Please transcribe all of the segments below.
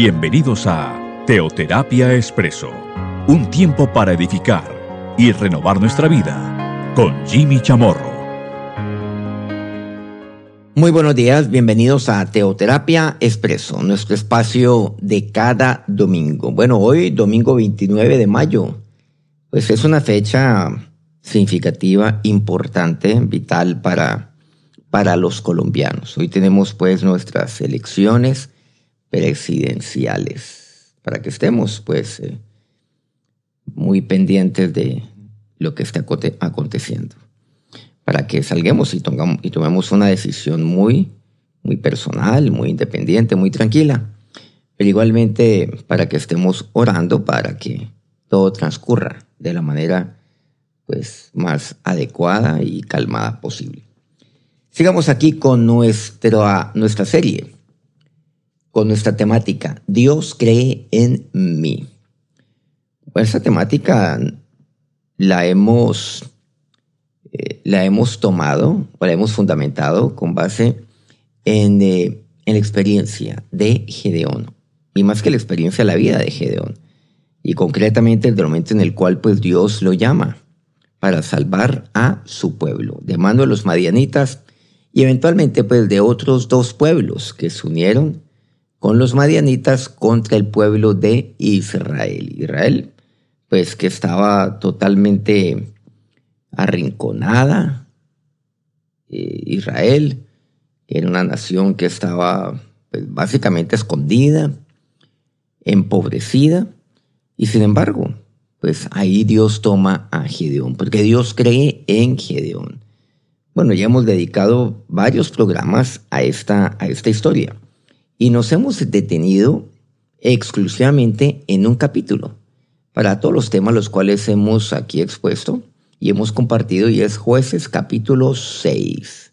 Bienvenidos a Teoterapia Expreso, un tiempo para edificar y renovar nuestra vida con Jimmy Chamorro. Muy buenos días, bienvenidos a Teoterapia Expreso, nuestro espacio de cada domingo. Bueno, hoy, domingo 29 de mayo, pues es una fecha significativa, importante, vital para, para los colombianos. Hoy tenemos pues nuestras elecciones presidenciales, para que estemos pues eh, muy pendientes de lo que está aconteciendo, para que salguemos y, y tomemos una decisión muy, muy personal, muy independiente, muy tranquila, pero igualmente para que estemos orando para que todo transcurra de la manera pues más adecuada y calmada posible. Sigamos aquí con nuestra serie con nuestra temática, Dios cree en mí. esta temática la hemos, eh, la hemos tomado o la hemos fundamentado con base en, eh, en la experiencia de Gedeón, y más que la experiencia la vida de Gedeón, y concretamente el momento en el cual pues Dios lo llama para salvar a su pueblo, de mano de los madianitas y eventualmente pues de otros dos pueblos que se unieron con los madianitas contra el pueblo de Israel. Israel, pues que estaba totalmente arrinconada. Eh, Israel era una nación que estaba pues, básicamente escondida, empobrecida, y sin embargo, pues ahí Dios toma a Gedeón, porque Dios cree en Gedeón. Bueno, ya hemos dedicado varios programas a esta, a esta historia y nos hemos detenido exclusivamente en un capítulo para todos los temas los cuales hemos aquí expuesto y hemos compartido y es jueces capítulo 6.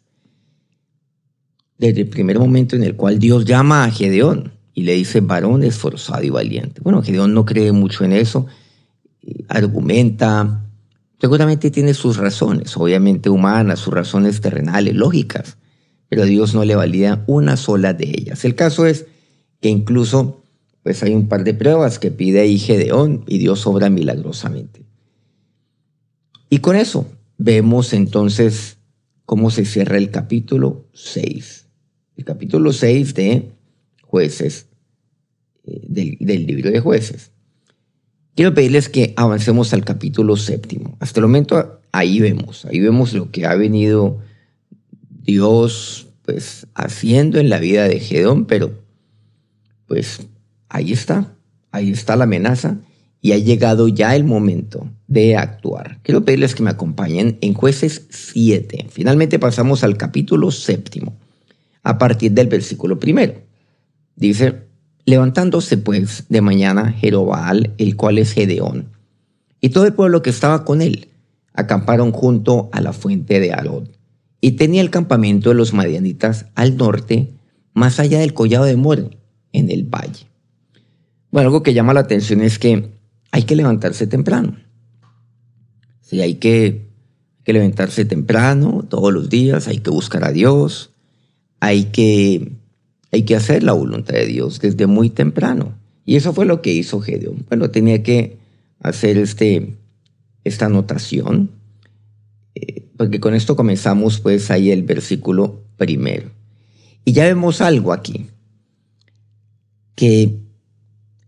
Desde el primer momento en el cual Dios llama a Gedeón y le dice varón esforzado y valiente. Bueno, Gedeón no cree mucho en eso, argumenta, seguramente tiene sus razones, obviamente humanas, sus razones terrenales, lógicas, pero Dios no le valida una sola de ellas. El caso es que incluso pues hay un par de pruebas que pide ahí Gedeón y Dios obra milagrosamente. Y con eso vemos entonces cómo se cierra el capítulo 6. El capítulo 6 de jueces, eh, del, del libro de jueces. Quiero pedirles que avancemos al capítulo séptimo. Hasta el momento ahí vemos, ahí vemos lo que ha venido Dios pues haciendo en la vida de Gedón, pero pues ahí está, ahí está la amenaza y ha llegado ya el momento de actuar. Quiero pedirles que me acompañen en jueces 7. Finalmente pasamos al capítulo séptimo, a partir del versículo primero. Dice, levantándose pues de mañana Jerobaal, el cual es Gedeón, y todo el pueblo que estaba con él, acamparon junto a la fuente de Arod y tenía el campamento de los madianitas al norte, más allá del collado de More, en el valle. Bueno, algo que llama la atención es que hay que levantarse temprano. Sí, hay que, que levantarse temprano todos los días, hay que buscar a Dios, hay que, hay que hacer la voluntad de Dios desde muy temprano. Y eso fue lo que hizo Gedeón. Bueno, tenía que hacer este, esta anotación porque con esto comenzamos pues ahí el versículo primero. Y ya vemos algo aquí, que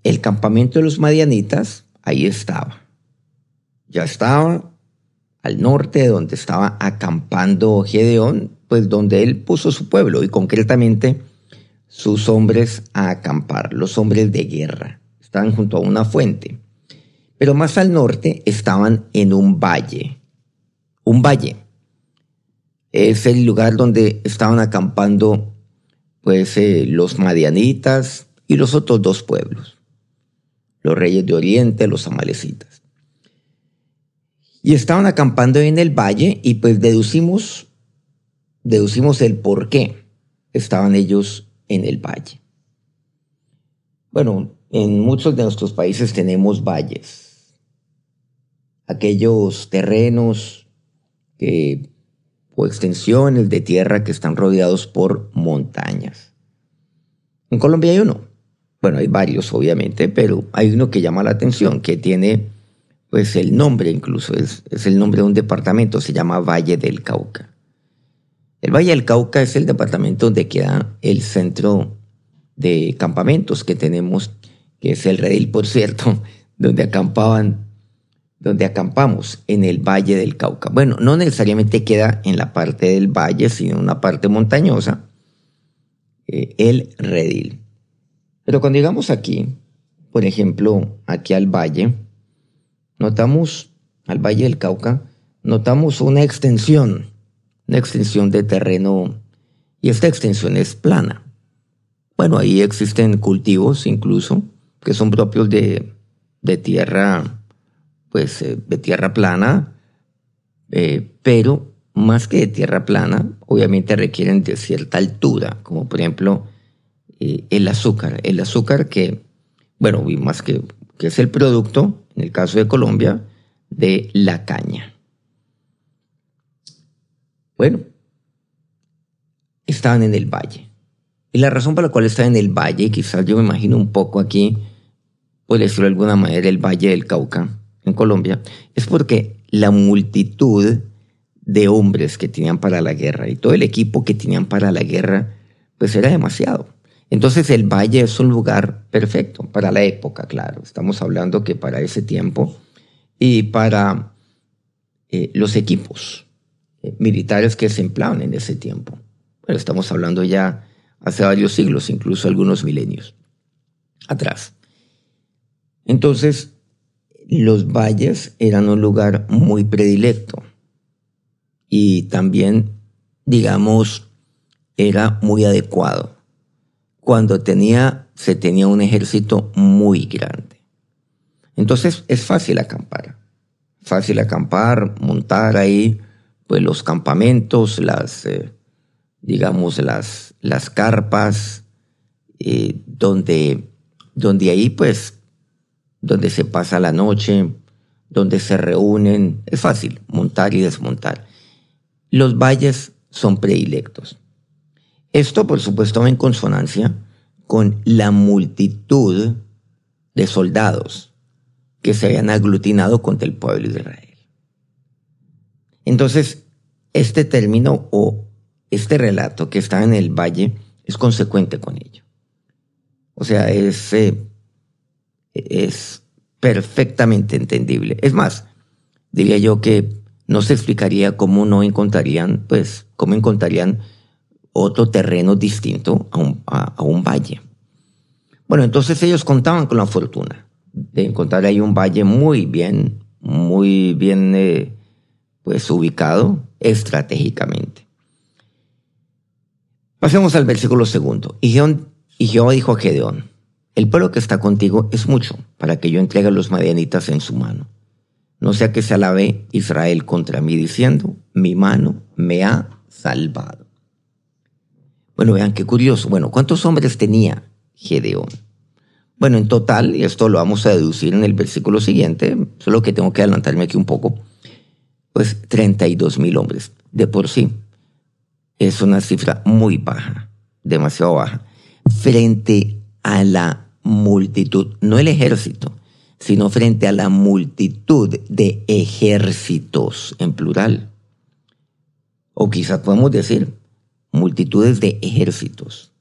el campamento de los madianitas ahí estaba. Ya estaba al norte donde estaba acampando Gedeón, pues donde él puso su pueblo y concretamente sus hombres a acampar, los hombres de guerra. Estaban junto a una fuente. Pero más al norte estaban en un valle un valle. Es el lugar donde estaban acampando pues eh, los madianitas y los otros dos pueblos, los reyes de Oriente, los amalecitas. Y estaban acampando en el valle y pues deducimos, deducimos el por qué estaban ellos en el valle. Bueno, en muchos de nuestros países tenemos valles, aquellos terrenos que, o extensiones de tierra que están rodeados por montañas. En Colombia hay uno. Bueno, hay varios, obviamente, pero hay uno que llama la atención, que tiene pues el nombre incluso, es, es el nombre de un departamento, se llama Valle del Cauca. El Valle del Cauca es el departamento donde queda el centro de campamentos que tenemos, que es el redil, por cierto, donde acampaban, donde acampamos en el Valle del Cauca. Bueno, no necesariamente queda en la parte del valle, sino en una parte montañosa, eh, el redil. Pero cuando llegamos aquí, por ejemplo, aquí al valle, notamos, al Valle del Cauca, notamos una extensión, una extensión de terreno, y esta extensión es plana. Bueno, ahí existen cultivos incluso que son propios de, de tierra, pues eh, de tierra plana, eh, pero más que de tierra plana, obviamente requieren de cierta altura, como por ejemplo eh, el azúcar. El azúcar que, bueno, más que, que es el producto en el caso de Colombia, de la caña. Bueno, estaban en el valle. Y la razón por la cual estaban en el valle, quizás yo me imagino un poco aquí, por decirlo de alguna manera, el Valle del Cauca, en Colombia, es porque la multitud de hombres que tenían para la guerra y todo el equipo que tenían para la guerra, pues era demasiado. Entonces el valle es un lugar perfecto para la época, claro. Estamos hablando que para ese tiempo y para eh, los equipos eh, militares que se empleaban en ese tiempo. Bueno, estamos hablando ya hace varios siglos, incluso algunos milenios atrás. Entonces, los valles eran un lugar muy predilecto. Y también, digamos, era muy adecuado. Cuando tenía, se tenía un ejército muy grande. Entonces es fácil acampar, fácil acampar, montar ahí pues los campamentos, las, eh, digamos, las, las carpas, eh, donde, donde ahí pues, donde se pasa la noche, donde se reúnen, es fácil montar y desmontar. Los valles son predilectos. Esto, por supuesto, va en consonancia con la multitud de soldados que se habían aglutinado contra el pueblo de Israel. Entonces, este término o este relato que está en el valle es consecuente con ello. O sea, es, eh, es perfectamente entendible. Es más, diría yo que no se explicaría cómo no encontrarían, pues, cómo encontrarían otro terreno distinto a un, valle. Bueno, entonces ellos contaban con la fortuna de encontrar ahí un valle muy bien, muy bien eh, pues ubicado estratégicamente. Pasemos al versículo segundo. Y Jehová dijo a Gedeón, el pueblo que está contigo es mucho para que yo entregue a los madianitas en su mano. No sea que se alabe Israel contra mí diciendo, mi mano me ha salvado. Bueno, vean qué curioso. Bueno, ¿cuántos hombres tenía Gedeón? Bueno, en total, y esto lo vamos a deducir en el versículo siguiente, solo que tengo que adelantarme aquí un poco, pues 32 mil hombres. De por sí, es una cifra muy baja, demasiado baja, frente a la multitud, no el ejército, sino frente a la multitud de ejércitos en plural. O quizás podemos decir, multitudes de ejércitos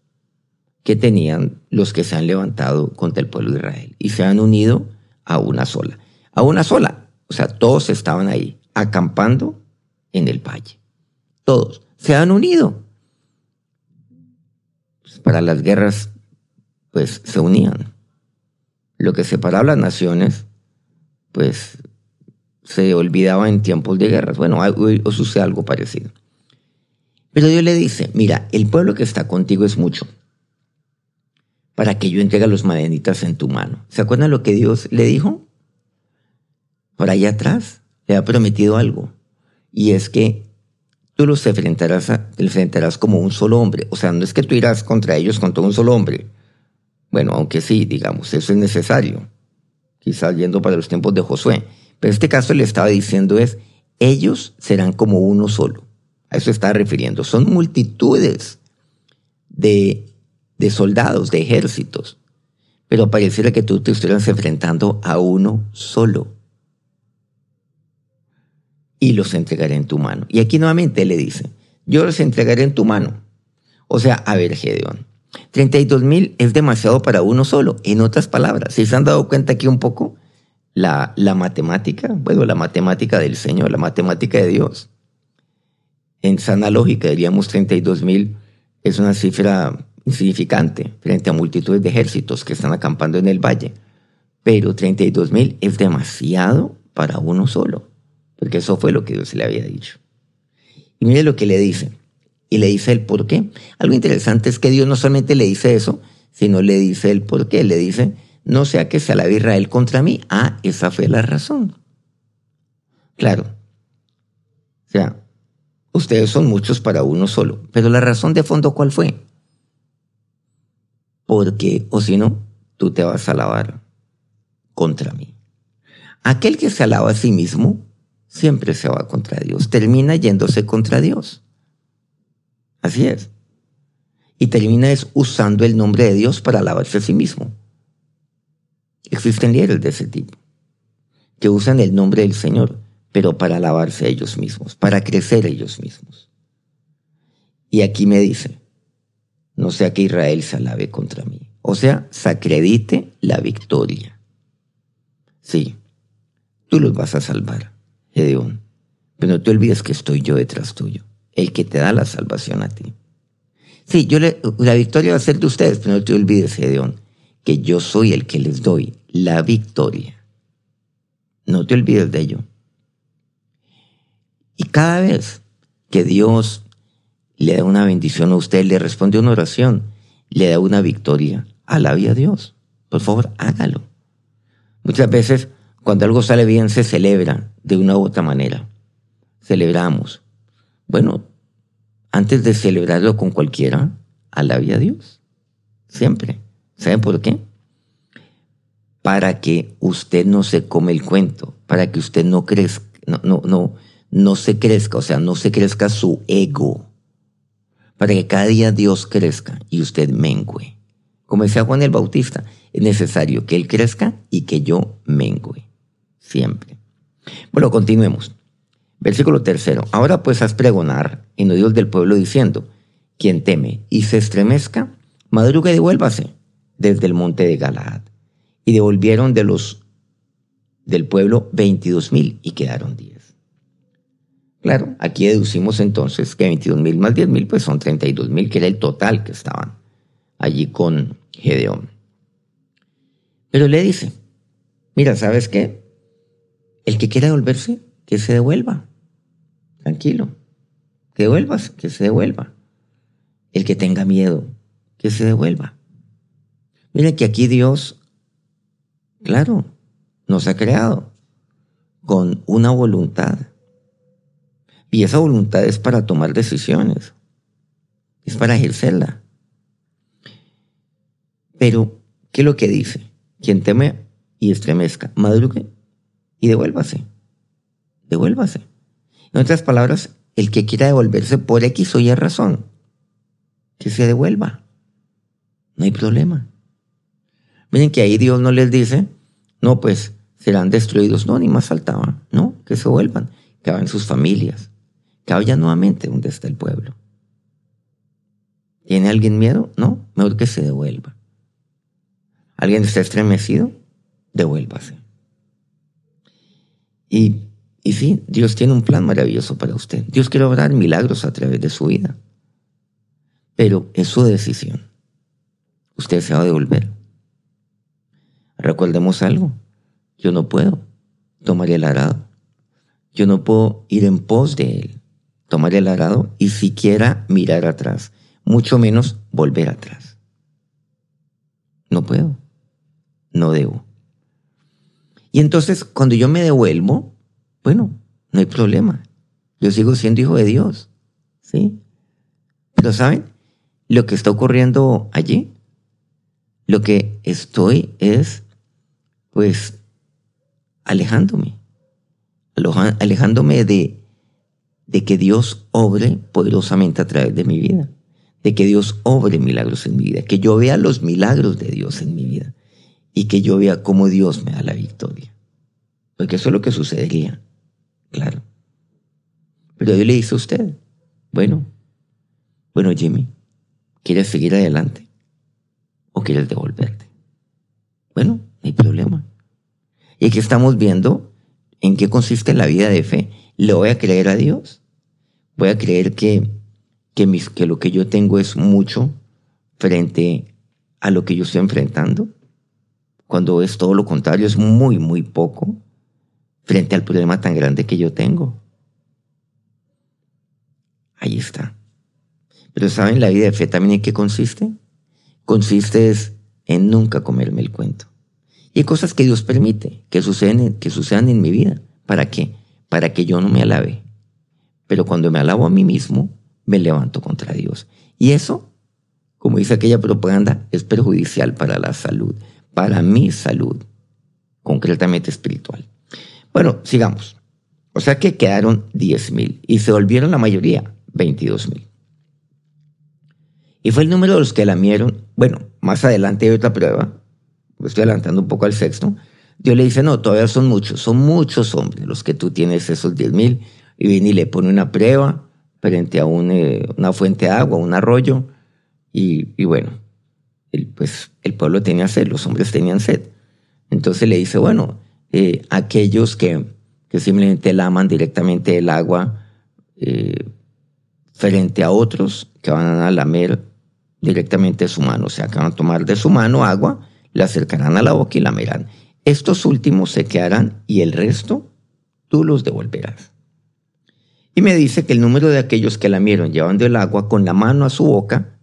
que tenían los que se han levantado contra el pueblo de Israel y se han unido a una sola. A una sola. O sea, todos estaban ahí, acampando en el valle. Todos se han unido. Para las guerras, pues se unían. Lo que separaba las naciones, pues se olvidaba en tiempos de guerras. Bueno, o sucede algo parecido. Pero Dios le dice, mira, el pueblo que está contigo es mucho para que yo entregue a los madenitas en tu mano. ¿Se acuerdan lo que Dios le dijo? Por allá atrás le ha prometido algo. Y es que tú los enfrentarás, enfrentarás como un solo hombre. O sea, no es que tú irás contra ellos contra un solo hombre. Bueno, aunque sí, digamos, eso es necesario. Quizás yendo para los tiempos de Josué. Pero en este caso le estaba diciendo es, ellos serán como uno solo. A eso está refiriendo. Son multitudes de, de soldados, de ejércitos. pero pareciera que tú te estuvieras enfrentando a uno solo. Y los entregaré en tu mano. Y aquí nuevamente le dice, yo los entregaré en tu mano. O sea, a ver, Gedeón, 32 mil es demasiado para uno solo. En otras palabras, si se han dado cuenta aquí un poco, la, la matemática, bueno, la matemática del Señor, la matemática de Dios. En sana lógica, diríamos 32 mil es una cifra insignificante frente a multitudes de ejércitos que están acampando en el valle. Pero 32 mil es demasiado para uno solo, porque eso fue lo que Dios le había dicho. Y mire lo que le dice. Y le dice el por qué. Algo interesante es que Dios no solamente le dice eso, sino le dice el por qué. Le dice, no sea que se alabe Israel contra mí. Ah, esa fue la razón. Claro. O sea, ustedes son muchos para uno solo. Pero la razón de fondo, ¿cuál fue? Porque, o si no, tú te vas a alabar contra mí. Aquel que se alaba a sí mismo siempre se va contra Dios, termina yéndose contra Dios. Así es. Y termina es usando el nombre de Dios para alabarse a sí mismo. Existen líderes de ese tipo, que usan el nombre del Señor, pero para alabarse a ellos mismos, para crecer ellos mismos. Y aquí me dice, no sea que Israel se alabe contra mí. O sea, se acredite la victoria. Sí, tú los vas a salvar, Gedeón, pero no te olvides que estoy yo detrás tuyo el que te da la salvación a ti. Sí, yo la victoria va a ser de ustedes, pero no te olvides, Gedeón, que yo soy el que les doy la victoria. No te olvides de ello. Y cada vez que Dios le da una bendición a usted, le responde una oración, le da una victoria, alabe a Dios. Por favor, hágalo. Muchas veces, cuando algo sale bien, se celebra de una u otra manera. Celebramos, bueno, antes de celebrarlo con cualquiera, alabe a Dios. Siempre. ¿Saben por qué? Para que usted no se come el cuento, para que usted no crezca, no, no, no, no se crezca, o sea, no se crezca su ego. Para que cada día Dios crezca y usted mengüe. Como decía Juan el Bautista, es necesario que Él crezca y que yo mengüe. Siempre. Bueno, continuemos. Versículo tercero. Ahora pues haz pregonar en oídos del pueblo diciendo, quien teme y se estremezca, madrugue y devuélvase desde el monte de Galaad. Y devolvieron de los del pueblo veintidós mil y quedaron diez. Claro, aquí deducimos entonces que veintidós mil más diez mil pues son treinta y dos mil, que era el total que estaban allí con Gedeón. Pero le dice, mira, ¿sabes qué? El que quiera devolverse, que se devuelva. Tranquilo. Que devuelvas, que se devuelva. El que tenga miedo, que se devuelva. Mira que aquí Dios, claro, nos ha creado con una voluntad. Y esa voluntad es para tomar decisiones. Es para ejercerla. Pero, ¿qué es lo que dice? Quien teme y estremezca, madrugue y devuélvase devuélvase. En otras palabras, el que quiera devolverse por X o Y razón, que se devuelva. No hay problema. Miren que ahí Dios no les dice, no, pues serán destruidos. No, ni más faltaba. No, que se vuelvan, que vayan sus familias, que vayan nuevamente donde está el pueblo. ¿Tiene alguien miedo? No, mejor que se devuelva. ¿Alguien está estremecido? Devuélvase. Y y sí, Dios tiene un plan maravilloso para usted. Dios quiere obrar milagros a través de su vida. Pero es su decisión. Usted se va a devolver. Recordemos algo. Yo no puedo tomar el arado. Yo no puedo ir en pos de él, tomar el arado y siquiera mirar atrás, mucho menos volver atrás. No puedo. No debo. Y entonces, cuando yo me devuelvo, bueno, no hay problema. Yo sigo siendo hijo de Dios. ¿Sí? Pero ¿saben? Lo que está ocurriendo allí, lo que estoy es, pues, alejándome. Alejándome de, de que Dios obre poderosamente a través de mi vida. De que Dios obre milagros en mi vida. Que yo vea los milagros de Dios en mi vida. y que yo vea cómo Dios me da la victoria. Porque eso es lo que sucedería, claro. Pero Dios le dice a usted, bueno, bueno Jimmy, ¿quieres seguir adelante o quieres devolverte? Bueno, no hay problema. Y aquí estamos viendo en qué consiste la vida de fe. ¿Le voy a creer a Dios? ¿Voy a creer que, que, mis, que lo que yo tengo es mucho frente a lo que yo estoy enfrentando? Cuando es todo lo contrario, es muy, muy poco frente al problema tan grande que yo tengo. Ahí está. Pero ¿saben la vida de fe también en qué consiste? Consiste en nunca comerme el cuento. Y hay cosas que Dios permite que sucedan, que sucedan en mi vida. ¿Para qué? Para que yo no me alabe. Pero cuando me alabo a mí mismo, me levanto contra Dios. Y eso, como dice aquella propaganda, es perjudicial para la salud, para mi salud, concretamente espiritual. Bueno, sigamos. O sea que quedaron 10 mil y se volvieron la mayoría, 22 mil. Y fue el número de los que lamieron. Bueno, más adelante hay otra prueba. Estoy adelantando un poco al sexto. Dios le dice, no, todavía son muchos, son muchos hombres los que tú tienes esos 10 mil. Y viene y le pone una prueba frente a eh, una fuente de agua, un arroyo. Y, bueno, pues el pueblo tenía sed, los hombres tenían sed. Entonces le dice, bueno, eh, aquellos que, simplemente laman directamente el agua eh, frente a otros que van a lamer directamente su mano, o sea, que van a tomar de su mano agua, la acercarán a la boca y la lamerán. Estos últimos se quedarán y el resto tú los devolverás. Y me dice que el número de aquellos que lamieron llevando el agua con la mano a su boca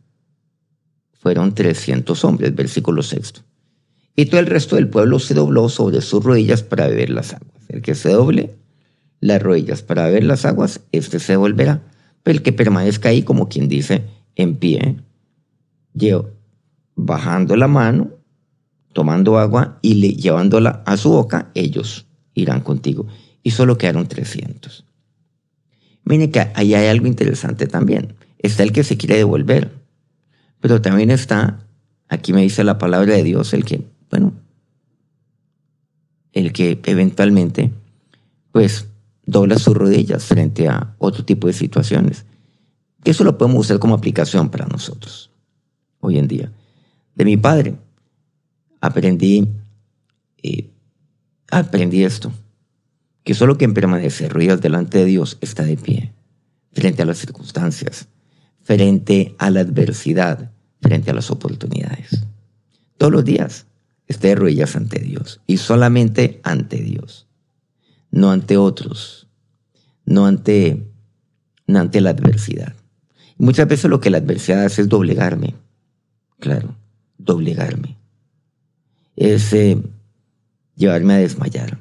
fueron 300 hombres, versículo sexto. Y todo el resto del pueblo se dobló sobre sus rodillas para beber las aguas. El que se doble las rodillas para beber las aguas, este se devolverá. Pero el que permanezca ahí, como quien dice, en pie, yo, bajando la mano, tomando agua y llevándola a su boca, ellos irán contigo. Y solo quedaron 300. Miren que ahí hay algo interesante también. Está el que se quiere devolver, pero también está, aquí me dice la palabra de Dios, el que, bueno, el que eventualmente, pues, dobla sus rodillas frente a otro tipo de situaciones. Eso lo podemos usar como aplicación para nosotros hoy en día. De mi padre aprendí, eh, aprendí esto, que solo quien permanece rodillas delante de Dios está de pie, frente a las circunstancias, frente a la adversidad, frente a las oportunidades. Todos los días esté de rodillas ante Dios y solamente ante Dios, no ante otros, no ante, no ante la adversidad. Muchas veces lo que la adversidad hace es doblegarme, claro, doblegarme. Es eh, llevarme a desmayar.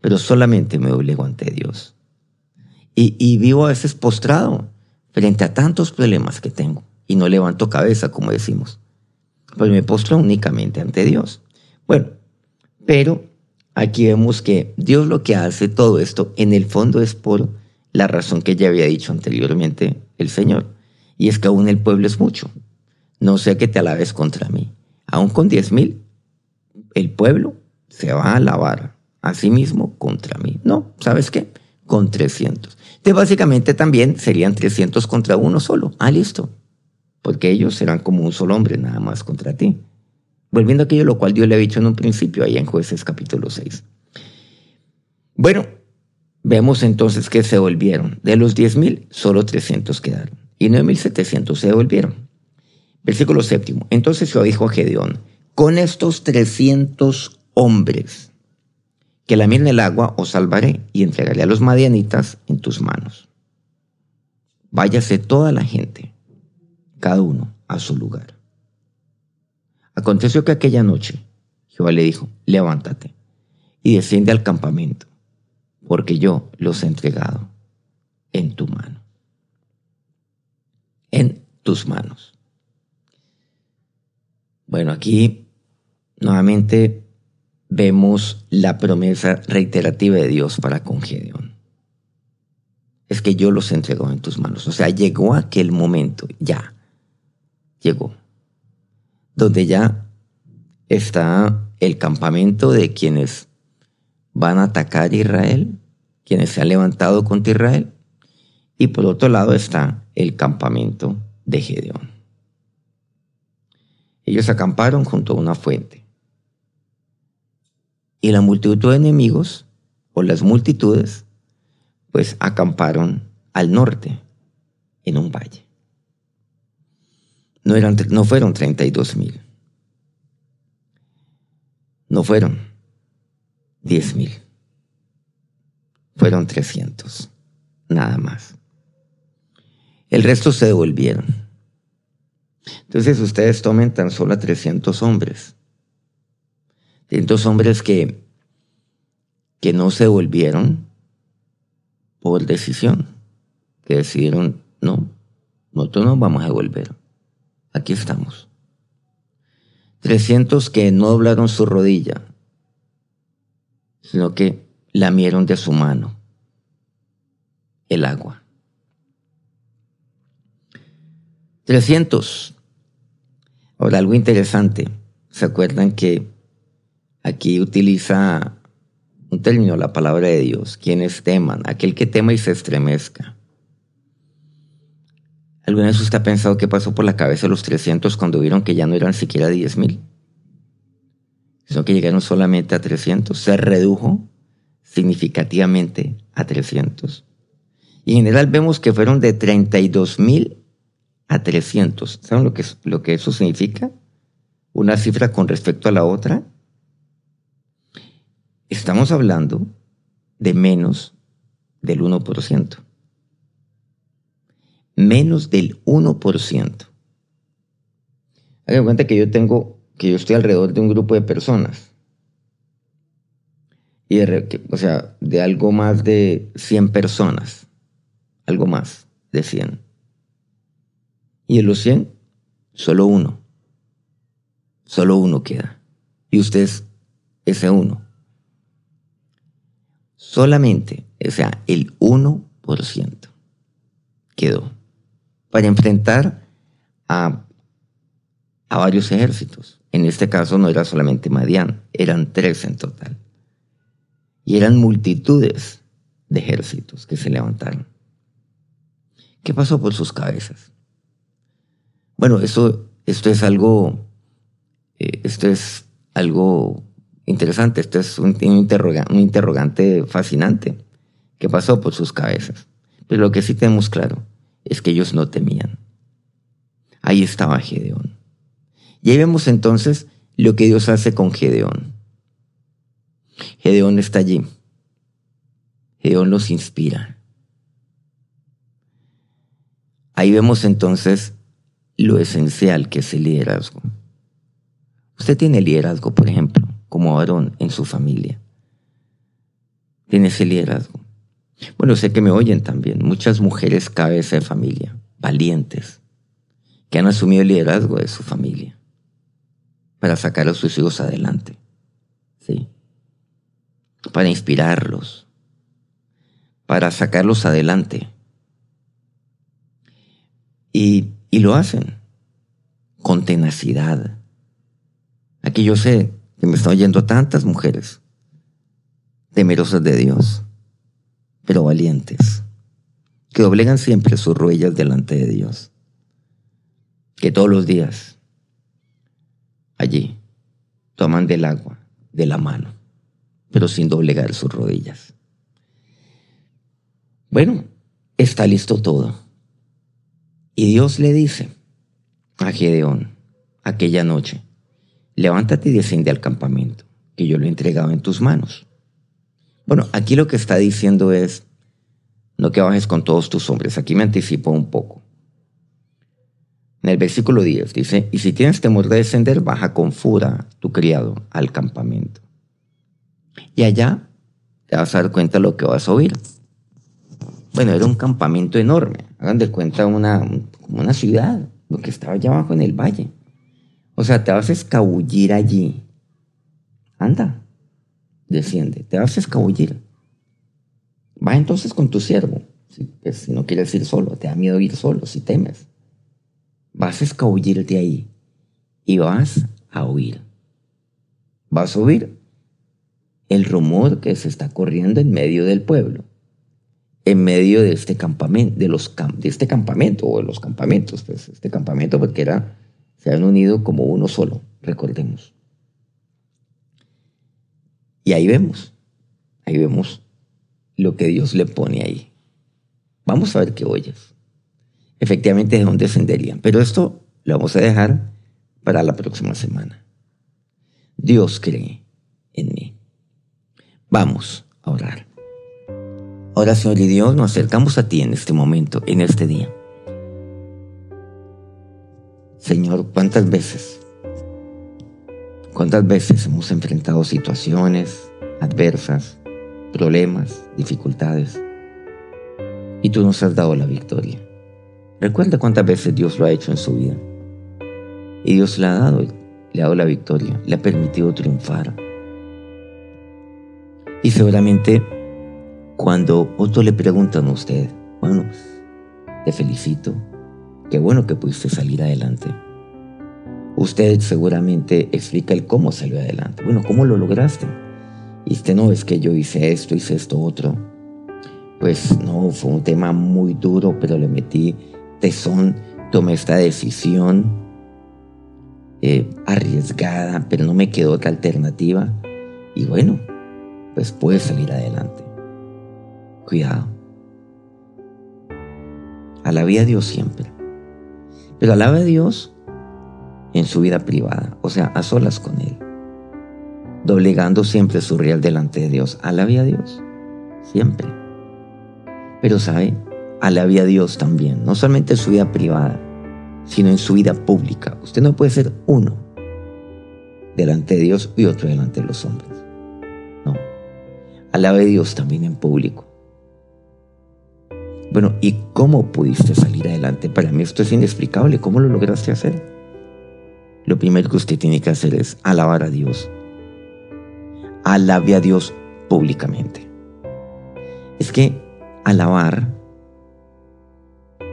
Pero solamente me doblego ante Dios. Y, y vivo a veces postrado frente a tantos problemas que tengo y no levanto cabeza, como decimos. Pues me postro únicamente ante Dios. Bueno, pero aquí vemos que Dios lo que hace todo esto en el fondo es por la razón que ya había dicho anteriormente el Señor. Y es que aún el pueblo es mucho no sé que te alabes contra mí. Aún con diez mil, el pueblo se va a alabar a sí mismo contra mí. No, ¿sabes qué? Con 300. Entonces, básicamente también serían 300 contra uno solo. Ah, listo. Porque ellos serán como un solo hombre nada más contra ti. Volviendo a aquello lo cual Dios le ha dicho en un principio, ahí en Jueces capítulo 6. Bueno, vemos entonces que se volvieron. De los diez mil, solo 300 quedaron. Y 9.700 se devolvieron. Versículo séptimo. Entonces yo dijo Gedeón, con estos trescientos hombres que lamien el agua os salvaré y entregaré a los madianitas en tus manos. Váyase toda la gente, cada uno a su lugar. Aconteció que aquella noche Jehová le dijo, levántate y desciende al campamento, porque yo los he entregado en tu mano. En tus manos. Bueno, aquí nuevamente vemos la promesa reiterativa de Dios para con Gedeón. Es que yo los entregó en tus manos. O sea, llegó aquel momento, ya, llegó, donde ya está el campamento de quienes van a atacar a Israel, quienes se han levantado contra Israel, y por otro lado está el campamento de Gedeón. Ellos acamparon junto a una fuente. Y la multitud de enemigos, o las multitudes, pues acamparon al norte, en un valle. No, eran, no fueron 32 mil. No fueron 10 mil. Fueron 300, nada más. El resto se devolvieron. Entonces ustedes tomen tan solo a 300 hombres. 300 hombres que, que no se devolvieron por decisión, que decidieron, no, nosotros no vamos a devolver. Aquí estamos. 300 que no doblaron su rodilla, sino que lamieron de su mano el agua. 300. Ahora, algo interesante. ¿Se acuerdan que aquí utiliza un término, la palabra de Dios? Quienes teman, aquel que tema y se estremezca. ¿Alguna vez usted ha pensado qué pasó por la cabeza de los 300 cuando vieron que ya no eran siquiera 10 mil? Sino que llegaron solamente a 300. Se redujo significativamente a 300. Y en general vemos que fueron de 32 mil a 300. ¿Saben lo que, lo que eso significa? Una cifra con respecto a la otra. Estamos hablando de menos del 1%. Menos del 1%. Hagan cuenta que yo tengo, que yo estoy alrededor de un grupo de personas. Y o sea, de algo más de 100 personas. Algo más de 100. Y en los 100, solo uno. Solo uno queda. Y usted es ese uno. Solamente, o sea, el 1% quedó para enfrentar a, a varios ejércitos. En este caso no era solamente Madián, eran tres en total. Y eran multitudes de ejércitos que se levantaron. ¿Qué pasó por sus cabezas? Bueno, esto, esto es algo, eh, esto es algo interesante, esto es un, interrogante, fascinante que pasó por sus cabezas. Pero lo que sí tenemos claro es que ellos no temían. Ahí estaba Gedeón. Y ahí vemos entonces lo que Dios hace con Gedeón. Gedeón está allí. Gedeón los inspira. Ahí vemos entonces lo esencial que es el liderazgo. Usted tiene liderazgo, por ejemplo, como varón en su familia. Tiene ese liderazgo. Bueno, sé que me oyen también muchas mujeres cabeza de familia, valientes, que han asumido el liderazgo de su familia para sacar a sus hijos adelante. ¿Sí? Para inspirarlos, para sacarlos adelante. Y y lo hacen con tenacidad. Aquí yo sé que me están oyendo tantas mujeres temerosas de Dios, pero valientes, que doblegan siempre sus rodillas delante de Dios, que todos los días allí toman del agua de la mano, pero sin doblegar sus rodillas. Bueno, está listo todo. Y Dios le dice a Gedeón aquella noche, levántate y desciende al campamento, que yo lo he entregado en tus manos. Bueno, aquí lo que está diciendo es, no que bajes con todos tus hombres. Aquí me anticipo un poco. En el versículo 10 dice, y si tienes temor de descender, baja con fura tu criado al campamento. Y allá te vas a dar cuenta lo que vas a oír. Bueno, era un campamento enorme. Hagan de cuenta una, una ciudad, lo que estaba allá abajo en el valle. O sea, te vas a escabullir allí. Anda, desciende, te vas a escabullir. Va entonces con tu siervo. Si, pues, si no quieres ir solo, te da miedo ir solo, si temes. Vas a escabullirte ahí y vas a huir. va a subir el rumor que se está corriendo en medio del pueblo, en medio de este campamento, de, los, de este campamento o de los campamentos, pues este campamento porque se han unido como uno solo, recordemos. Y ahí vemos, ahí vemos lo que Dios le pone ahí. Vamos a ver qué oyes. Efectivamente, de dónde descenderían. Pero esto lo vamos a dejar para la próxima semana. Dios cree en mí. Vamos a orar. Ahora, Señor y Dios, nos acercamos a ti en este momento, en este día. Señor, ¿cuántas veces? ¿Cuántas veces hemos enfrentado situaciones adversas, problemas, dificultades? Y tú nos has dado la victoria. Recuerda cuántas veces Dios lo ha hecho en su vida. Y Dios le ha dado, le ha dado la victoria, le ha permitido triunfar. Y seguramente cuando otros le preguntan a usted, bueno, te felicito, qué bueno que pudiste salir adelante. Usted seguramente explica el cómo salió adelante. Bueno, ¿cómo lo lograste? Y usted no, es que yo hice esto, hice esto otro. Pues no, fue un tema muy duro, pero le metí tesón, tomé esta decisión eh, arriesgada, pero no me quedó otra alternativa. Y bueno, pues puede salir adelante. Cuidado. Alabe a Dios siempre. Pero alabe a Dios en su vida privada, o sea, a solas con Él. Doblegando siempre su real delante de Dios. Alabe a Dios. Siempre. Pero sabe, alabe a Dios también, no solamente en su vida privada, sino en su vida pública. Usted no puede ser uno delante de Dios y otro delante de los hombres. No. Alabe a Dios también en público. Bueno, ¿y cómo pudiste salir adelante? Para mí esto es inexplicable. ¿Cómo lo lograste hacer? Lo primero que usted tiene que hacer es alabar a Dios. Alabe a Dios públicamente. Es que alabar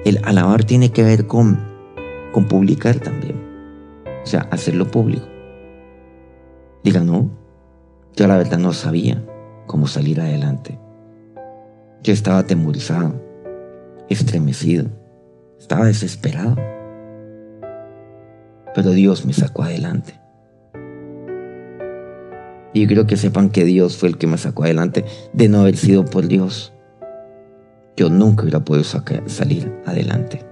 el alabar tiene que ver con, con publicar también. O sea, hacerlo público. Diga, no, yo la verdad no sabía cómo salir adelante. Yo estaba atemorizado, estremecido, estaba desesperado. Pero Dios me sacó adelante. Y yo quiero que sepan que Dios fue el que me sacó adelante de no haber sido por Dios yo nunca hubiera podido salir adelante.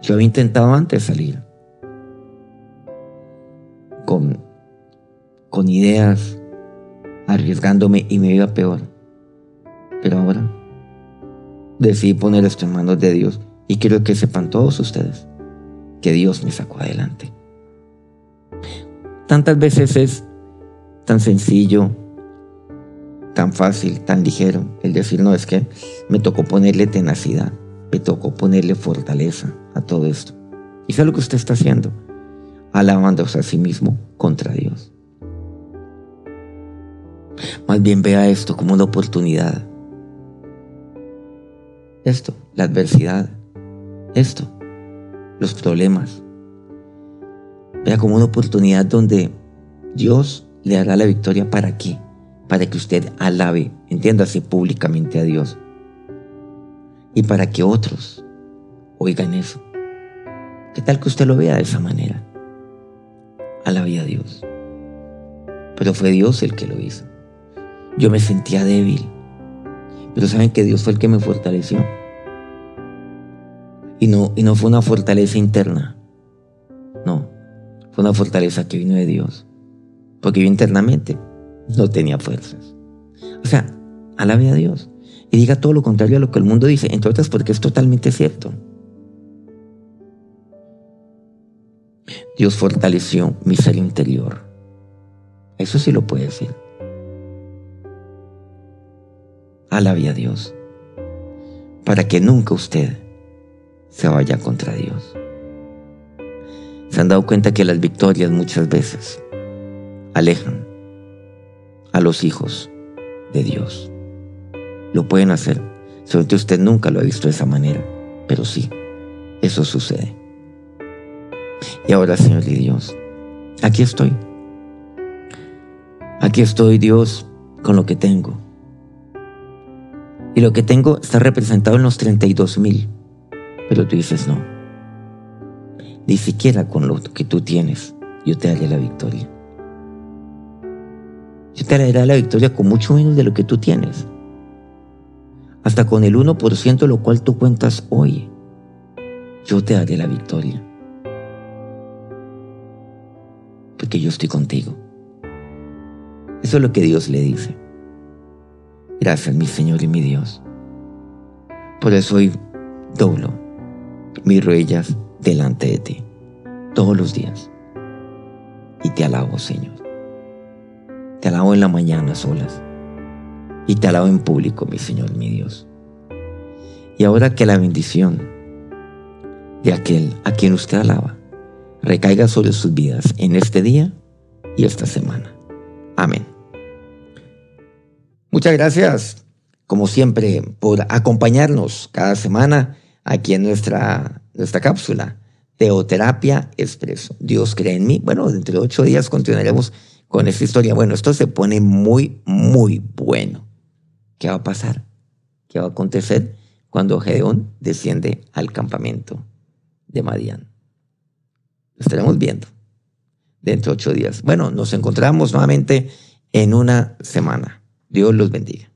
Yo había intentado antes salir con, con ideas, arriesgándome y me iba peor. Pero ahora decidí poner esto en manos de Dios y quiero que sepan todos ustedes que Dios me sacó adelante. Tantas veces es tan sencillo tan fácil, tan ligero, el decir, no, es que me tocó ponerle tenacidad, me tocó ponerle fortaleza a todo esto. ¿Y sabe lo que usted está haciendo? Alabándose a sí mismo contra Dios. Más bien vea esto como una oportunidad. Esto, la adversidad, esto, los problemas. Vea como una oportunidad donde Dios le hará la victoria para qué? para que usted alabe, entiéndase públicamente a Dios. Y para que otros oigan eso. ¿Qué tal que usted lo vea de esa manera? Alabe a Dios. Pero fue Dios el que lo hizo. Yo me sentía débil. Pero saben que Dios fue el que me fortaleció. Y no, y no fue una fortaleza interna. No, fue una fortaleza que vino de Dios. Porque yo internamente no tenía fuerzas. O sea, alabe a Dios y diga todo lo contrario a lo que el mundo dice, entre otras porque es totalmente cierto. Dios fortaleció mi ser interior. Eso sí lo puede decir. Alabe a Dios para que nunca usted se vaya contra Dios. Se han dado cuenta que las victorias muchas veces alejan a los hijos de Dios. Lo pueden hacer, solamente usted nunca lo ha visto de esa manera, pero sí, eso sucede. Y ahora, Señor y Dios, aquí estoy. Aquí estoy, Dios, con lo que tengo. Y lo que tengo está representado en los 32 mil. Pero tú dices no. Ni siquiera con lo que tú tienes, yo te daré la victoria. Yo te daré la victoria con mucho menos de lo que tú tienes. Hasta con el 1% de lo cual tú cuentas hoy, yo te daré la victoria. Porque yo estoy contigo. Eso es lo que Dios le dice. Gracias, mi Señor y mi Dios. Por eso hoy doblo mis rodillas delante de ti, todos los días. Y te alabo, Señor. Te alabo en la mañana solas. Y te alabo en público, mi Señor, mi Dios. Y ahora que la bendición de aquel a quien usted alaba recaiga sobre sus vidas en este día y esta semana. Amén. Muchas gracias, como siempre, por acompañarnos cada semana aquí en nuestra, nuestra cápsula. Teoterapia Expreso. Dios cree en mí. Bueno, dentro de ocho días continuaremos con esta historia. Bueno, esto se pone muy, muy bueno. ¿Qué va a pasar? ¿Qué va a acontecer cuando Gedeón desciende al campamento de Madián? Lo estaremos viendo dentro de ocho días. Bueno, nos encontramos nuevamente en una semana. Dios los bendiga.